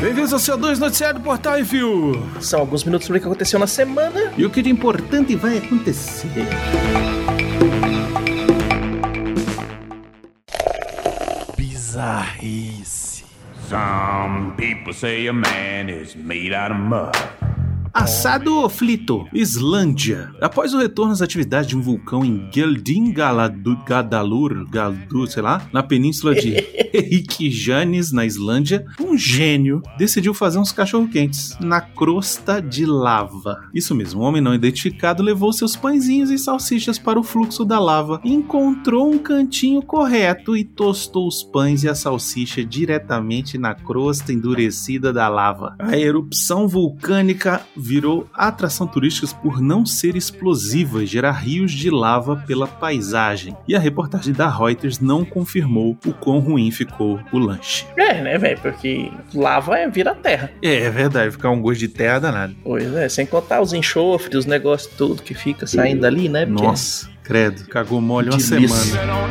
Bem-vindos ao seu 2 Noticiário do Portal Review. São alguns minutos sobre o que aconteceu na semana. E o que de importante vai acontecer. Bizarrice. Some people say a man is made out of mud. Assado Flito, Islândia. Após o retorno às atividades de um vulcão em Geldin Gadalur, Galdur, sei lá, na península de Reykjanes, na Islândia, um gênio decidiu fazer uns cachorro-quentes na crosta de lava. Isso mesmo, um homem não identificado levou seus pãezinhos e salsichas para o fluxo da lava, encontrou um cantinho correto e tostou os pães e a salsicha diretamente na crosta endurecida da lava. A erupção vulcânica virou atração turística por não ser explosiva e gerar rios de lava pela paisagem. E a reportagem da Reuters não confirmou o quão ruim ficou o lanche. É, né, velho? Porque lava é vira terra. É, é verdade, ficar um gosto de terra danado. Pois é, sem contar os enxofres, os negócios tudo que fica saindo ali, né? Porque Nossa, credo, cagou mole uma Delícia. semana.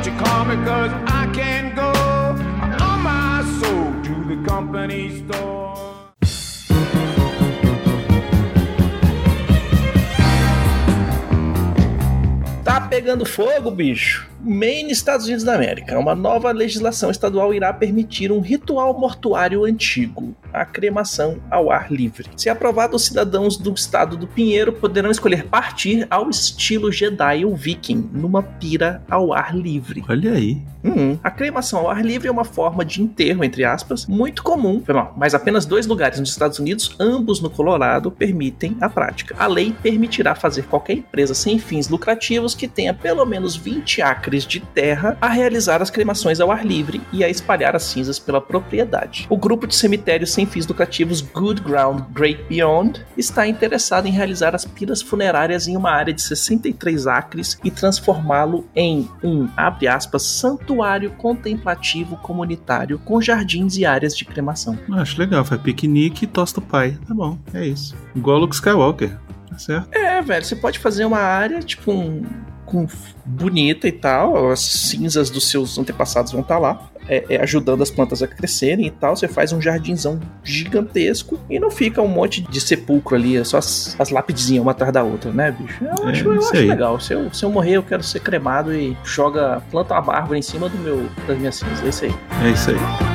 Tá pegando fogo, bicho. Maine, Estados Unidos da América. Uma nova legislação estadual irá permitir um ritual mortuário antigo, a cremação ao ar livre. Se aprovado, os cidadãos do estado do Pinheiro poderão escolher partir ao estilo Jedi ou Viking, numa pira ao ar livre. Olha aí. Uhum. A cremação ao ar livre é uma forma de enterro, entre aspas, muito comum, mas apenas dois lugares nos Estados Unidos, ambos no Colorado, permitem a prática. A lei permitirá fazer qualquer empresa sem fins lucrativos que tenha pelo menos 20 acres de terra a realizar as cremações ao ar livre e a espalhar as cinzas pela propriedade. O grupo de cemitérios sem fins lucrativos Good Ground Great Beyond está interessado em realizar as piras funerárias em uma área de 63 acres e transformá-lo em um, abre aspas, santuário contemplativo comunitário com jardins e áreas de cremação. Acho legal, faz piquenique e tosta o pai. Tá bom, é isso. Igual o Luke Skywalker. Tá certo? É, velho, você pode fazer uma área, tipo, um, com bonita e tal, as cinzas dos seus antepassados vão estar lá, é, é, ajudando as plantas a crescerem e tal. Você faz um jardinzão gigantesco e não fica um monte de sepulcro ali, é só as, as lapidezinhas uma atrás da outra, né, bicho? Eu É, acho, eu acho legal. Se eu, se eu morrer, eu quero ser cremado e joga, planta uma árvore em cima do meu, das minhas cinzas. É isso aí. É isso aí.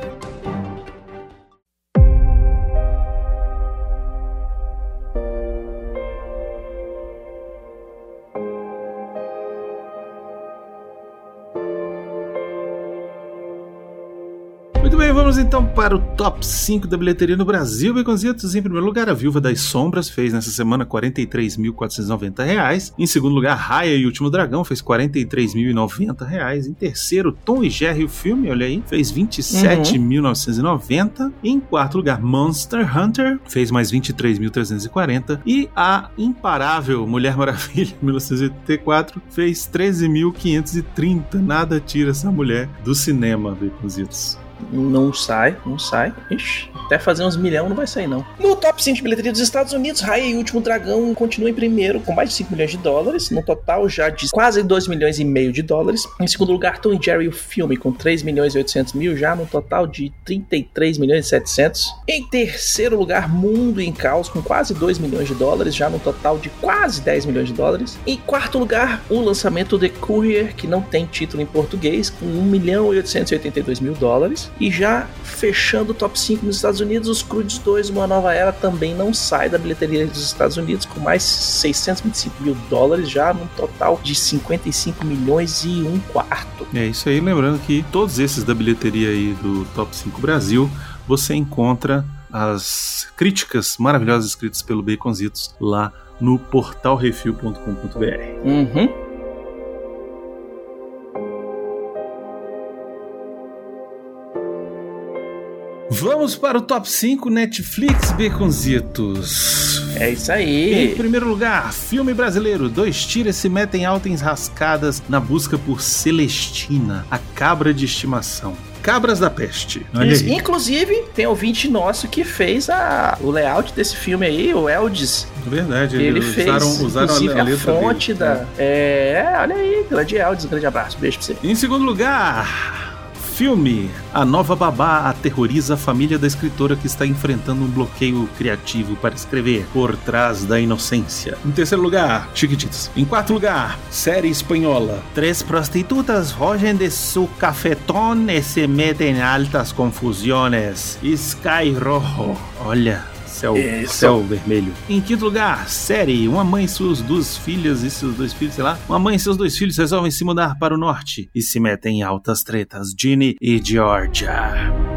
Para o top 5 da bilheteria no Brasil. Baconzitos, em primeiro lugar, A Viúva das Sombras fez nessa semana 43.490 reais. Em segundo lugar, Raya e o Último Dragão fez 43.090 reais. Em terceiro, Tom e Jerry, o filme, olha aí, fez R$ 27.990. Em quarto lugar, Monster Hunter fez mais R$ 23.340. E a imparável Mulher Maravilha, 1984, fez R$ 13.530. Nada tira essa mulher do cinema, Baconzitos. Não sai, não sai. Ixi, até fazer uns milhão não vai sair, não. No top 5 de bilheteria dos Estados Unidos, Raya e o Último Dragão continua em primeiro, com mais de 5 milhões de dólares, no total já de quase 2 milhões e meio de dólares. Em segundo lugar, Tom e Jerry, o filme, com 3 milhões e 800 mil, já no total de 33 milhões e 700. Em terceiro lugar, Mundo em Caos, com quase 2 milhões de dólares, já no total de quase 10 milhões de dólares. Em quarto lugar, o lançamento The Courier, que não tem título em português, com 1 milhão e 882 mil dólares. E já fechando o top 5 nos Estados Unidos, os Crudes 2, Uma Nova Era, também não sai da bilheteria dos Estados Unidos, com mais 625 mil dólares, já num total de 55 milhões e um quarto. É isso aí, lembrando que todos esses da bilheteria aí do Top 5 Brasil, você encontra as críticas maravilhosas escritas pelo Baconzitos lá no portalrefil.com.br. Uhum. Vamos para o top 5 Netflix Baconzitos. É isso Em aí. primeiro lugar, filme brasileiro. Dois tiras se metem alta em rascadas na busca por Celestina, a cabra de estimação. Cabras da Peste. Olha Isso. aí. Inclusive, tem ouvinte nosso que fez a, o layout desse filme aí, o Eldis. Verdade, ele eles fez, usaram, usaram inclusive, a, a, letra fonte dele. da... É, olha aí, grande Eldis, grande abraço, beijo pra você. Em segundo lugar, filme. A nova babá aterroriza a família da escritora que está enfrentando um bloqueio criativo para escrever Por Trás da Inocência. Em terceiro lugar, Chiquititas. Em quarto lugar, série espanhola. Três prostitutas fogem de su cafetón e se metem em altas confusões. Sky Rojo. Olha. Céu, Isso. céu vermelho. Em quinto lugar, série. Uma mãe e suas duas filhas e seus dois filhos, sei lá. Uma mãe e seus dois filhos resolvem se mudar para o norte e se metem em altas tretas. Ginny e Georgia.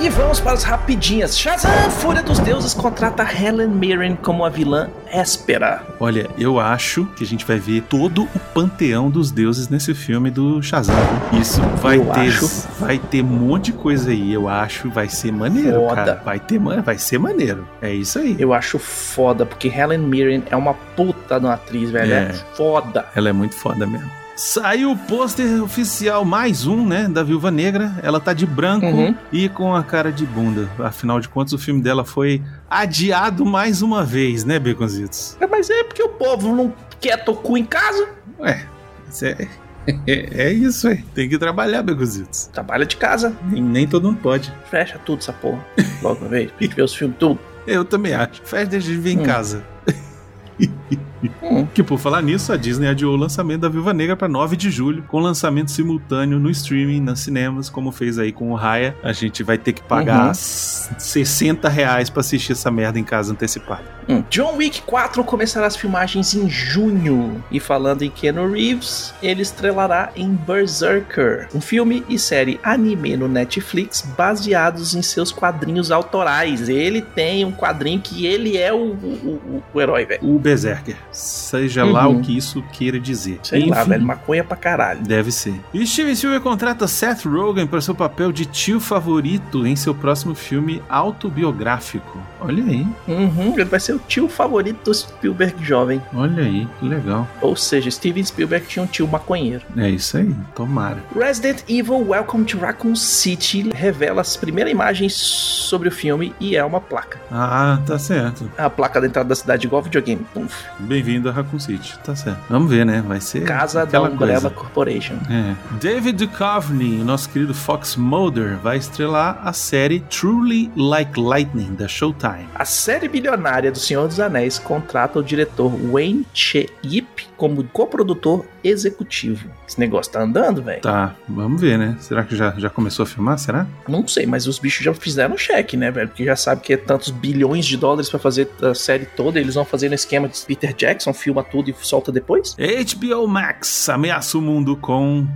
E vamos para as rapidinhas. Shazam, Fúria dos Deuses, contrata Helen Mirren como a vilã Éspera. Olha, eu acho que a gente vai ver todo o panteão dos deuses nesse filme do Shazam. Isso vai Eu ter, acho. vai ter um monte de coisa aí. Eu acho, vai ser maneiro, Foda. cara. Vai ter, vai ser maneiro. É isso aí. Eu acho foda, porque Helen Mirren é uma puta de uma atriz, velho. É, É. foda. Ela é muito foda mesmo. Saiu o pôster oficial, mais um, né, da Viúva Negra. Ela tá de branco Uhum. e com a cara de bunda. Afinal de contas, o filme dela foi adiado mais uma vez, né, Beconzitos? É, Mas é porque o povo não quer tocar em casa. Ué, isso é, é, é isso aí. Tem que trabalhar, Beconzitos. Trabalha de casa. Nem, nem todo mundo pode. Fecha tudo essa porra. Logo uma vez. Pra gente ver os filmes tudo. Eu também acho. Faz deixa de em Hum. casa. Hum. Que por falar nisso, a Disney adiou o lançamento da Viúva Negra para 9 de julho, com lançamento simultâneo no streaming, nas cinemas, como fez aí com o Raya. A gente vai ter que pagar Uhum. s- 60 reais pra assistir essa merda em casa antecipada. Hum. John Wick 4 começará as filmagens em junho. E falando em Keanu Reeves, ele estrelará em Berserker, um filme e série anime no Netflix baseados em seus quadrinhos autorais. Ele tem um quadrinho que ele é o, o, o- herói, velho. O Berserker, seja lá Uhum. o que isso queira dizer. Sei lá, Enfim, velho. Maconha pra caralho. Deve ser. E Steven Spielberg contrata Seth Rogen para seu papel de tio favorito em seu próximo filme autobiográfico. Olha aí, Uhum, ele vai ser o tio favorito do Spielberg jovem. olha aí, que legal. Ou seja, Steven Spielberg tinha um tio maconheiro. É isso aí, tomara. Resident Evil Welcome to Raccoon City revela as primeiras imagens sobre o filme e é uma placa. Ah, tá certo. A placa da entrada da cidade igual videogame. Bem-vindo a Raccoon City, tá certo. Vamos ver, né? Vai ser Casa da Umbrella coisa. Corporation. É. David Duchovny, nosso querido Fox Mulder, vai estrelar a série Truly Like Lightning da Showtime. A série bilionária do Senhor dos Anéis contrata o diretor Wayne Che Yip como coprodutor executivo. Esse negócio tá andando, velho? Tá, vamos ver, né? Será que já, já começou a filmar? Será? Não sei, mas os bichos já fizeram cheque, né, velho? Porque já sabe que é tantos bilhões de dólares pra fazer a série toda. Eles vão fazer no esquema de Peter Jackson, filma tudo e solta depois. HBO Max ameaça o mundo com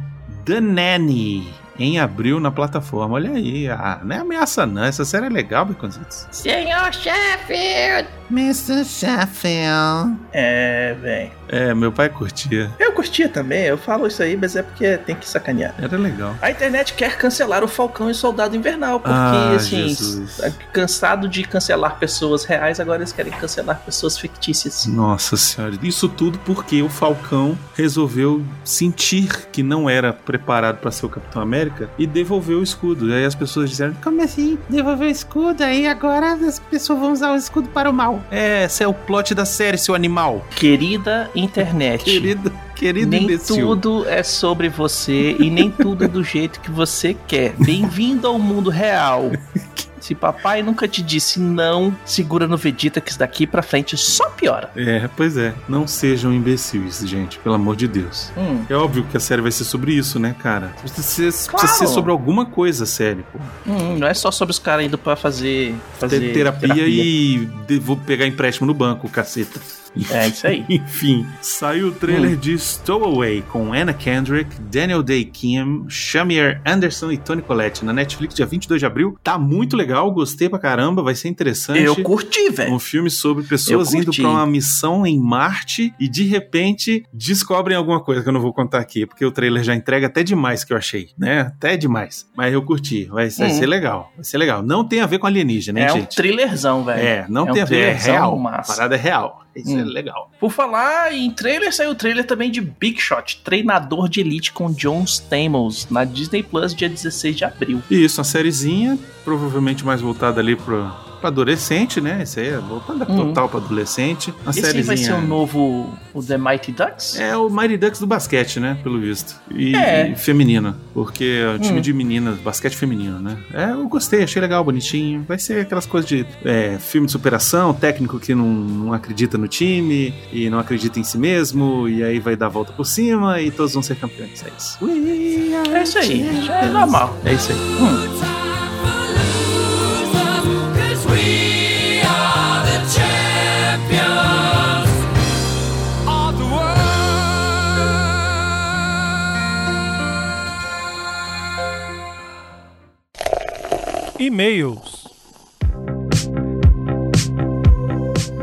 The Nanny em abril na plataforma. Olha aí, ah, não é ameaça não, essa série é legal, Baconzitos. Senhor Sheffield! Mr. Sheffield. É, velho. É, meu pai curtia, Eu curtia também, eu falo isso aí, mas é porque tem que sacanear. era legal. A internet quer cancelar o Falcão e o Soldado Invernal, porque, Ah, assim, Jesus. tá cansado de cancelar pessoas reais, agora eles querem cancelar pessoas fictícias. Nossa senhora, isso tudo porque o Falcão resolveu sentir que não era preparado para ser o Capitão América e devolveu o escudo. E aí as pessoas disseram: Como assim? Devolveu o escudo? Aí agora as pessoas vão usar o escudo para o mal. É, esse é o plot da série, seu animal. Querida internet. Querido, querido nem imbecil. tudo é sobre você e nem tudo é do jeito que você quer. Bem-vindo ao mundo real. Se papai nunca te disse não, segura no Vegeta que isso daqui pra frente só piora. É, pois é. Não sejam imbecis, gente, pelo amor de Deus. Hum, É óbvio que a série vai ser sobre isso, né, cara? Precisa ser, Claro. precisa ser sobre alguma coisa, série, pô. hum, não é só sobre os caras indo pra fazer, fazer Ter terapia, e vou pegar empréstimo no banco, caceta. É isso aí. Enfim, saiu o trailer de Stowaway com Anna Kendrick, Daniel Day Kim, Shamir Anderson e Tony Collette na Netflix dia 22 de abril. Tá muito legal, gostei pra caramba, vai ser interessante. Eu curti, velho. Um filme sobre pessoas indo pra uma missão em Marte e de repente descobrem alguma coisa que eu não vou contar aqui, porque o trailer já entrega até demais que eu achei, né? Até demais. Mas eu curti, vai, vai Hum. ser legal. Vai ser legal. Não tem a ver com alienígena, hein, É um gente? thrillerzão, velho. É, não É tem um a ver, é real. A massa. parada é real. Isso é Hum. legal. Por falar em trailer, saiu o trailer também de Big Shot, treinador de elite com John Stamos, na Disney Plus, dia 16 de abril. E isso, uma sériezinha, provavelmente mais voltada ali pro, pro adolescente, né? Isso aí é voltada Uhum. total pro adolescente. Uma Esse sériezinha. vai ser o novo o The Mighty Ducks? É o Mighty Ducks do basquete, né? Pelo visto. E, É. e feminina. Porque é um time Hum. de meninas, basquete feminino, né? É, eu gostei, achei legal, bonitinho. Vai ser aquelas coisas de é, filme de superação, técnico que não, não acredita no time e não acredita em si mesmo, e aí vai dar a volta por cima e todos vão ser campeões. É isso. É isso aí, é normal. É isso aí. Hum. E-mails.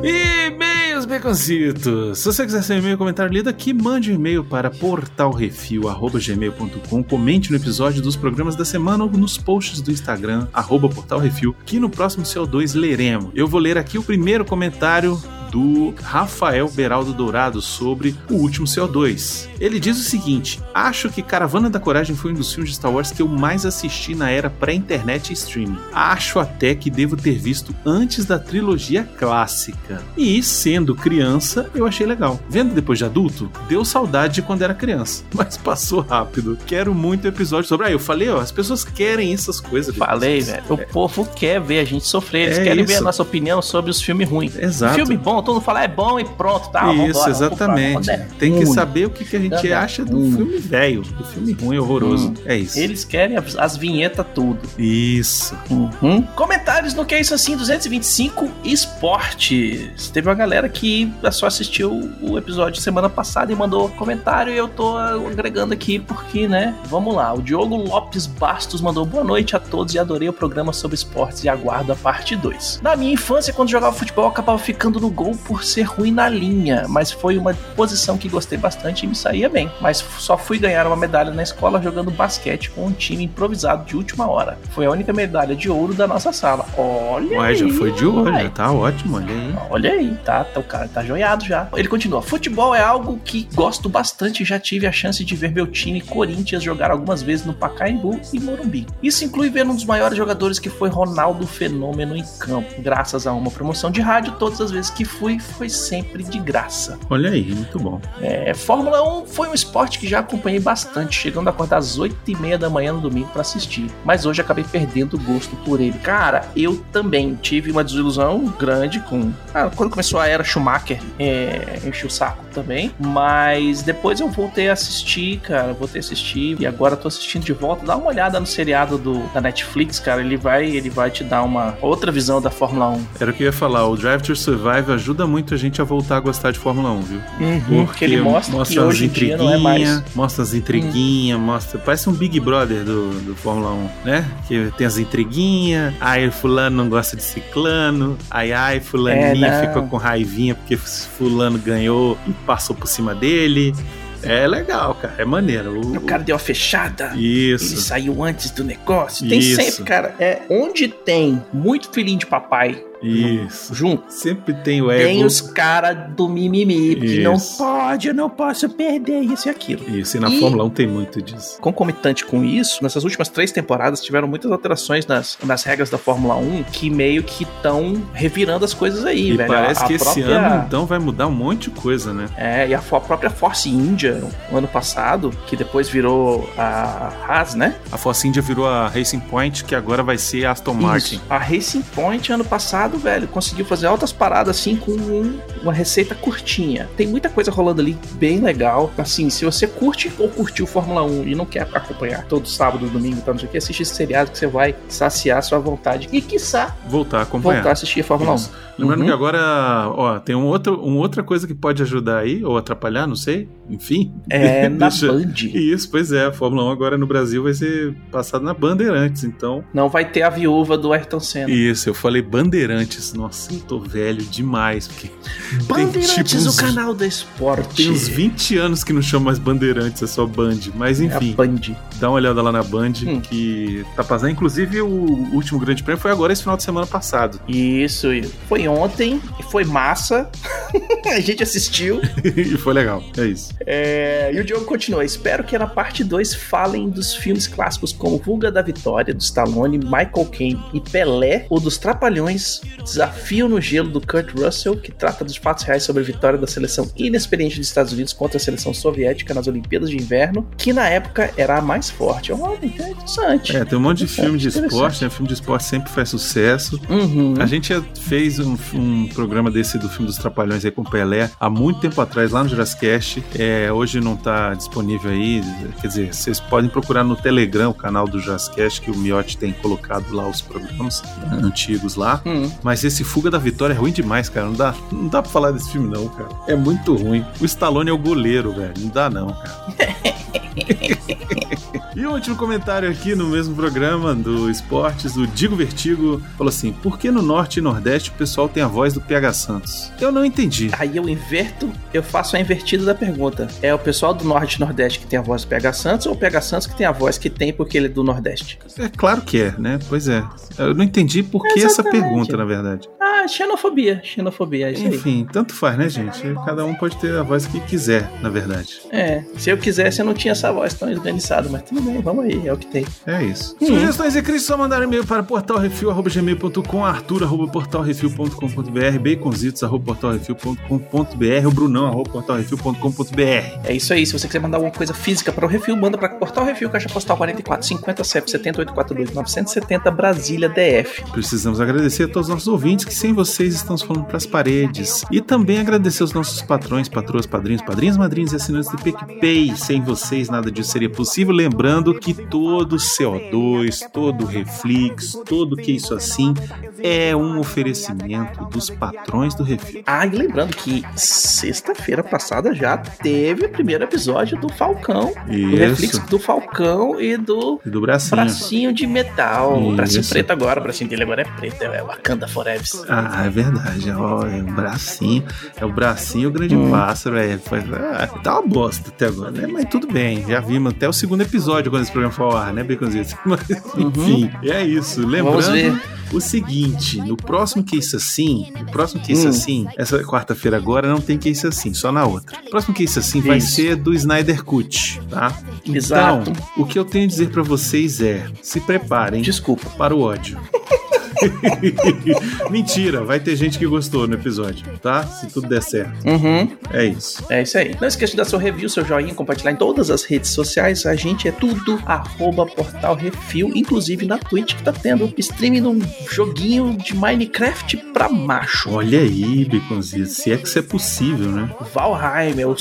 E-mails, baconzitos! Se você quiser ser e-mail comentário lido aqui, mande um e-mail para portalrefil.gmail.com Comente no episódio dos programas da semana ou nos posts do Instagram, portalrefil, que no próximo CO2 leremos. Eu vou ler aqui o primeiro comentário do Rafael Beraldo Dourado sobre o último CO2. Ele diz o seguinte: Acho que Caravana da Coragem foi um dos filmes de Star Wars que eu mais assisti na era pré-internet e streaming. Acho até que devo ter visto antes da trilogia clássica. E, sendo criança, eu achei legal. Vendo depois de adulto, deu saudade de quando era criança. Mas passou rápido. Quero muito episódio sobre. Ah, eu falei, ó, as pessoas querem essas coisas. Falei, velho. O povo quer ver a gente sofrer, eles É querem ver isso. a nossa opinião sobre os filmes ruins. Exato. Filme bom, todo mundo fala é bom e pronto, tá? vambora, Isso, vamos pro exatamente. é Tem que saber o que, que a gente é acha do ruim. filme velho, do filme ruim, horroroso. Hum. É isso. Eles querem as, as vinhetas tudo. Isso. Uhum. Comentários no que é isso assim, 225 esportes. Teve uma galera que só assistiu o episódio semana passada e mandou comentário e eu tô agregando aqui porque, né? Vamos lá. O Diogo Lopes Bastos mandou boa noite a todos e adorei o programa sobre esportes e aguardo a parte 2. Na minha infância, quando jogava futebol, eu acabava ficando no gol por ser ruim na linha, mas foi uma posição que gostei bastante e me saía bem. Mas só fui ganhar uma medalha na escola jogando basquete com um time improvisado de última hora. Foi a única medalha de ouro da nossa sala. Olha Ué, já aí, foi de vai. já tá ótimo, olha aí. Olha aí, tá, tá, o cara tá joiado já. Ele continua: futebol é algo que gosto bastante já tive a chance de ver meu time Corinthians jogar algumas vezes no Pacaembu e Morumbi. Isso inclui ver um dos maiores jogadores que foi Ronaldo Fenômeno em campo. Graças a uma promoção de rádio, todas as vezes que fui, foi sempre de graça. Olha aí, muito bom. É, Fórmula 1 foi um esporte que já acompanhei bastante, chegando a acordar às 8 e meia da manhã no domingo pra assistir. Mas hoje acabei perdendo o gosto por ele. Cara, eu também tive uma desilusão grande com. Ah, quando começou a era Schumacher, é, enchi o saco também. Mas depois eu voltei a assistir, cara. Voltei a assistir e agora tô assistindo de volta. Dá uma olhada no seriado do, da Netflix, cara. Ele vai, ele vai te dar uma outra visão da Fórmula 1. Era o que eu ia falar, o Drive to Survive ajuda muito a gente a voltar a gostar de Fórmula 1, viu? Porque ele mostra, hoje em dia não é. Mostra as intriguinhas, mostra. Parece um Big Brother do, do Fórmula 1, né? Que tem as intriguinhas, aí fulano não gosta de ciclano, aí ai, fulaninha É, ficou com raivinha porque fulano ganhou e passou por cima dele. É legal, cara, é maneiro. O, O cara deu a fechada. Ele Isso. saiu antes do negócio. Tem Isso. sempre, cara. É onde tem muito filhinho de papai Isso. junto. Sempre tem o ego. Tem os caras do mimimi, que não pode, eu não posso perder isso e aquilo. Isso, e na E- Fórmula 1 tem muito disso. Concomitante com isso, nessas últimas três temporadas tiveram muitas alterações nas, nas regras da Fórmula 1 que meio que estão revirando as coisas aí, E velho. parece A- a que esse própria- ano, então, vai mudar um monte de coisa, né? É, e a fo- própria Force India, no ano passado, que depois virou a Haas, né? A Force India virou a Racing Point, que agora vai ser a Aston Martin. Isso. A Racing Point ano passado engraçado, velho. Conseguiu fazer altas paradas assim com um- uma receita curtinha. Tem muita coisa rolando ali bem legal. Assim, se você curte ou curtiu Fórmula 1 e não quer acompanhar todo sábado, domingo, tá, não sei o que, assiste esse seriado que você vai saciar sua vontade. E quiçá Voltar a acompanhar. voltar a assistir Fórmula Isso. 1. Lembrando Uhum. que agora, ó, tem um outro, uma outra coisa que pode ajudar aí, ou atrapalhar, não sei. Enfim. É na Deixa- Band. Isso, pois é. A Fórmula 1 agora no Brasil vai ser passada na Bandeirantes, então. Não vai ter a viúva do Ayrton Senna. Isso, eu falei Bandeirantes. Nossa, eu tô velho demais, porque Bandeirantes, tem, tipo, o uns- canal do esporte. tem uns 20 anos que não chama mais Bandeirantes, é só Band. Mas É enfim, Band. dá uma olhada lá na Band, Hum. que tá passando. Inclusive, o último grande prêmio foi agora, esse final de semana passado. Isso, foi ontem, foi massa. a gente assistiu. e foi legal, é isso. É, e o Diogo continua. Espero que na parte 2 falem dos filmes clássicos como Vulga da Vitória, do Stallone, Michael Caine e Pelé, ou dos Trapalhões, Desafio no Gelo, do Kurt Russell, que trata dos fatos reais sobre a vitória da seleção inexperiente dos Estados Unidos contra a seleção soviética nas Olimpíadas de Inverno, que na época era a mais forte. Olha, interessante. É, tem um monte de filme de esporte, né? Filme de esporte sempre faz sucesso. Uhum. A gente fez um, um programa desse do filme dos Trapalhões aí com o Pelé há muito tempo atrás, lá no Jurassic Cast. É, hoje não tá disponível aí, quer dizer, vocês podem procurar no Telegram, o canal do Jurassic Cast, que o Miotti tem colocado lá os programas antigos lá. Hum. Mas esse Fuga da Vitória é ruim demais, cara. Não dá, não dá pra falar desse filme, não, cara. É muito ruim. O Stallone é o goleiro, velho. Não dá, não, cara. E o último comentário aqui no mesmo programa do Esportes, o Digo Vertigo falou assim: Por que no Norte e Nordeste o pessoal tem a voz do PH Santos? Eu não entendi. Aí eu inverto, eu faço a invertida da pergunta. É o pessoal do Norte e Nordeste que tem a voz do PH Santos ou o PH Santos que tem a voz que tem porque ele é do Nordeste? É claro que é, né? Pois é. Eu não entendi por que essa pergunta, na verdade. Ah, xenofobia, xenofobia, é isso aí. Enfim, tanto faz, né, gente? Cada um pode ter a voz que quiser, na verdade. É, se eu quisesse eu não tinha essa voz tão esganiçada, mas tudo bem, vamos aí, é o que tem. É isso. Hum. Sugestões e críticas só mandar e-mail para portalrefil.gmail.com, arthur.portalrefil.com.br, baconzitos.portalrefil.com.br, o brunão, arroba portalrefil.com.br. É isso aí, se você quiser mandar alguma coisa física para o Refil, manda para Portal Refil, Caixa Postal 44 50 CEP 70842 970 Brasília DF. Precisamos agradecer a todos os nossos ouvintes que sem vocês estamos falando pras paredes. E também agradecer aos nossos patrões, patroas, padrinhos, padrinhos, madrinhos e assinantes do PicPay. Sem vocês nada disso seria possível. Lembrando que todo CO2, todo Reflex, todo que isso assim é um oferecimento dos patrões do Refil. Ah, e lembrando que sexta-feira passada já teve o primeiro episódio do Falcão, do Isso. Reflex do Falcão e do E do bracinho. bracinho de metal. Isso. Bracinho preto agora, o bracinho dele agora é preto, é Wakanda Forever. Ah, é verdade. Ó, é um bracinho. É o bracinho o grande Hum. pássaro. É, foi, ah, tá uma bosta até agora, né? Mas tudo bem. Já vimos até o segundo episódio quando esse programa foi ao ar, né, Baconzitos? Mas, enfim, é isso. Uhum. Lembrando o seguinte: no próximo que isso assim, no próximo que isso Hum. assim, essa quarta-feira agora não tem que isso assim, só na outra. O próximo que isso assim vai Isso. ser do Snyder Cut, tá? Exato. Então, o que eu tenho a dizer pra vocês é: se preparem Desculpa. para o ódio. Mentira, vai ter gente que gostou no episódio, tá? Se tudo der certo. Uhum. É isso. É isso aí. Não esqueça de dar seu review, seu joinha, compartilhar em todas as redes sociais. A gente é tudo arroba portal refil, inclusive na Twitch que tá tendo streaming de um joguinho de Minecraft pra macho. Olha aí, Baconzinho, se é que isso é possível, né? Valheim é o,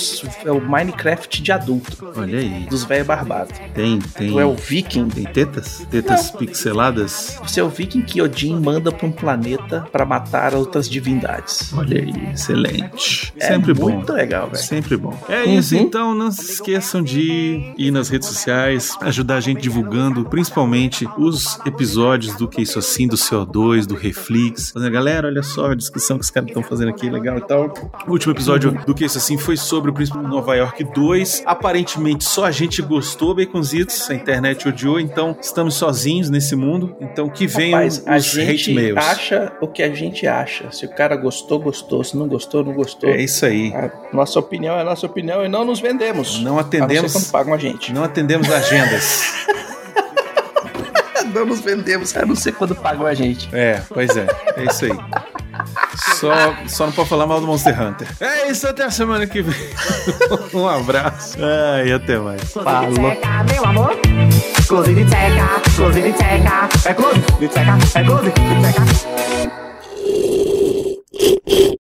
é o Minecraft de adulto, Olha aí. dos velhos barbados. Tem, tem. Tu é o viking. Tem tetas? Tetas pixeladas? Você é o viking que Odin manda pra um planeta pra matar outras divindades. Olha aí, excelente. É Sempre bom. muito legal, velho. Sempre bom. É Uhum. isso, então não se esqueçam de ir nas redes sociais, ajudar a gente divulgando, principalmente os episódios do Que Isso Assim, do CO2, do Reflex. Galera, olha só a descrição que os caras estão fazendo aqui, legal e tal. O último episódio do Que Isso Assim foi sobre o Príncipe de Nova York 2. Aparentemente só a gente gostou, Baconzitos, a internet odiou, então estamos sozinhos nesse mundo. Então que venham Rapaz, os gente mails. acha o que a gente acha. Se o cara gostou, gostou. Se não gostou, não gostou. É isso aí. A nossa opinião é a nossa opinião e não nos vendemos. Não A não ser atendemos, quando pagam a gente. não atendemos agendas. Não nos vendemos, a não ser quando pagam a gente. É, pois é. É isso aí. Só, só não pode falar mal do Monster Hunter. É isso, até a semana que vem. um abraço. Ah, e até mais. Falou. close the teca, close the teca, è close the teca, è close the teca.